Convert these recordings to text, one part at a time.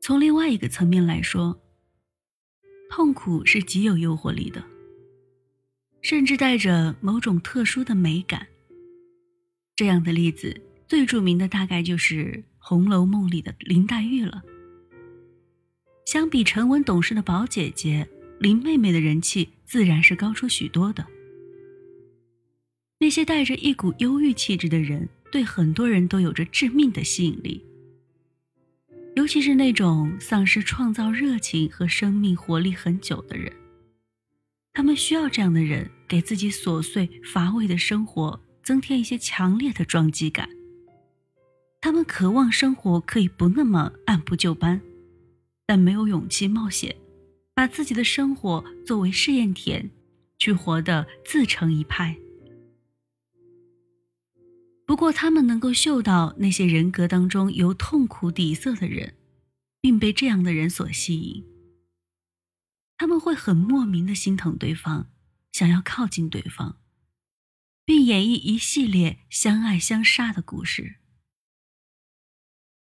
从另外一个层面来说，痛苦是极有诱惑力的，甚至带着某种特殊的美感。这样的例子最著名的大概就是《红楼梦》里的林黛玉了。相比沉稳懂事的宝姐姐，林妹妹的人气自然是高出许多的。那些带着一股忧郁气质的人，对很多人都有着致命的吸引力。尤其是那种丧失创造热情和生命活力很久的人，他们需要这样的人给自己琐碎乏味的生活增添一些强烈的撞击感。他们渴望生活可以不那么按部就班，但没有勇气冒险，把自己的生活作为试验田，去活得自成一派。不过，他们能够嗅到那些人格当中有痛苦底色的人，并被这样的人所吸引。他们会很莫名的心疼对方，想要靠近对方，并演绎一系列相爱相杀的故事。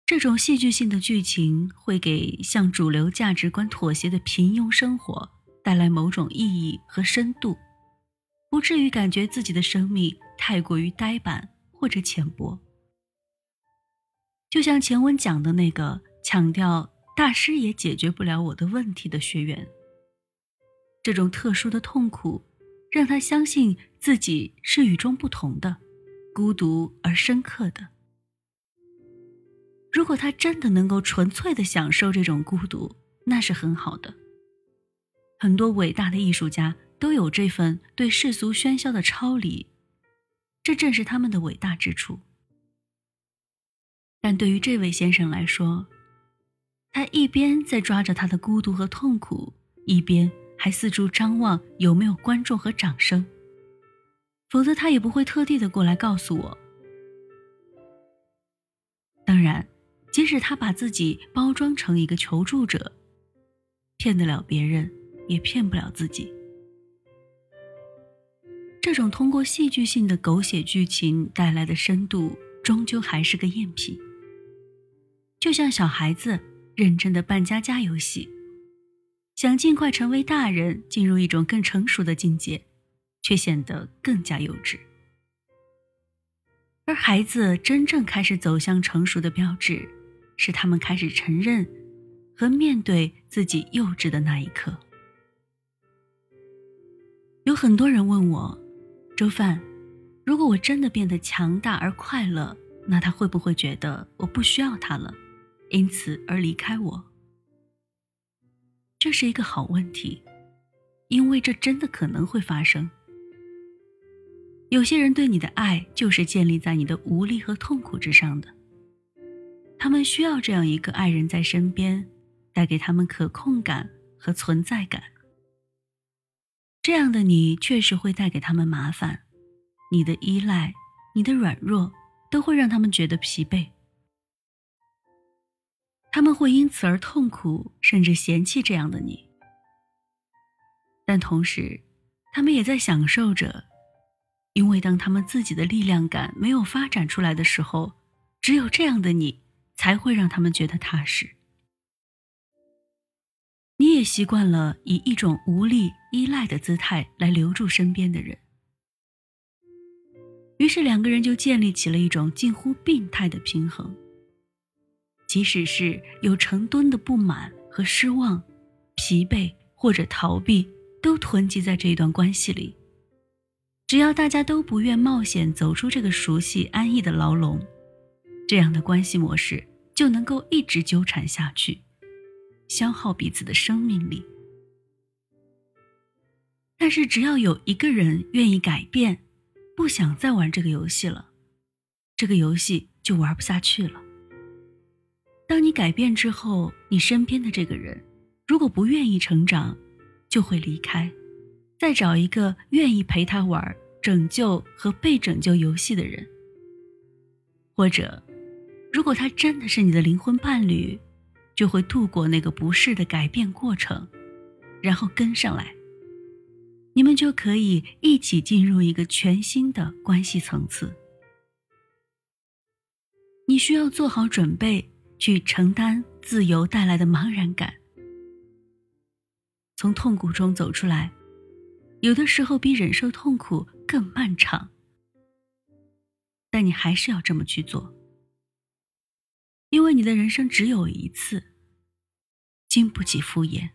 这种戏剧性的剧情会给向主流价值观妥协的平庸生活带来某种意义和深度，不至于感觉自己的生命太过于呆板。或者浅薄，就像前文讲的那个强调大师也解决不了我的问题的学员。这种特殊的痛苦，让他相信自己是与众不同的，孤独而深刻的。如果他真的能够纯粹的享受这种孤独，那是很好的。很多伟大的艺术家都有这份对世俗喧嚣的超离。这正是他们的伟大之处。但对于这位先生来说，他一边在抓着他的孤独和痛苦，一边还四处张望有没有观众和掌声。否则，他也不会特地的过来告诉我。当然，即使他把自己包装成一个求助者，骗得了别人，也骗不了自己。这种通过戏剧性的狗血剧情带来的深度，终究还是个赝品。就像小孩子认真的扮家家游戏，想尽快成为大人，进入一种更成熟的境界，却显得更加幼稚。而孩子真正开始走向成熟的标志，是他们开始承认和面对自己幼稚的那一刻。有很多人问我。周范，如果我真的变得强大而快乐，那他会不会觉得我不需要他了，因此而离开我？这是一个好问题，因为这真的可能会发生。有些人对你的爱就是建立在你的无力和痛苦之上的，他们需要这样一个爱人在身边，带给他们可控感和存在感。这样的你确实会带给他们麻烦，你的依赖、你的软弱都会让他们觉得疲惫，他们会因此而痛苦，甚至嫌弃这样的你。但同时，他们也在享受着，因为当他们自己的力量感没有发展出来的时候，只有这样的你才会让他们觉得踏实。你也习惯了以一种无力依赖的姿态来留住身边的人，于是两个人就建立起了一种近乎病态的平衡。即使是有成吨的不满和失望、疲惫或者逃避，都囤积在这一段关系里。只要大家都不愿冒险走出这个熟悉安逸的牢笼，这样的关系模式就能够一直纠缠下去。消耗彼此的生命力，但是只要有一个人愿意改变，不想再玩这个游戏了，这个游戏就玩不下去了。当你改变之后，你身边的这个人如果不愿意成长，就会离开，再找一个愿意陪他玩拯救和被拯救游戏的人，或者，如果他真的是你的灵魂伴侣。就会度过那个不适的改变过程然后跟上来你们就可以一起进入一个全新的关系层次。你需要做好准备去承担自由带来的茫然感。从痛苦中走出来有的时候比忍受痛苦更漫长。但你还是要这么去做。因为你的人生只有一次。经不起敷衍。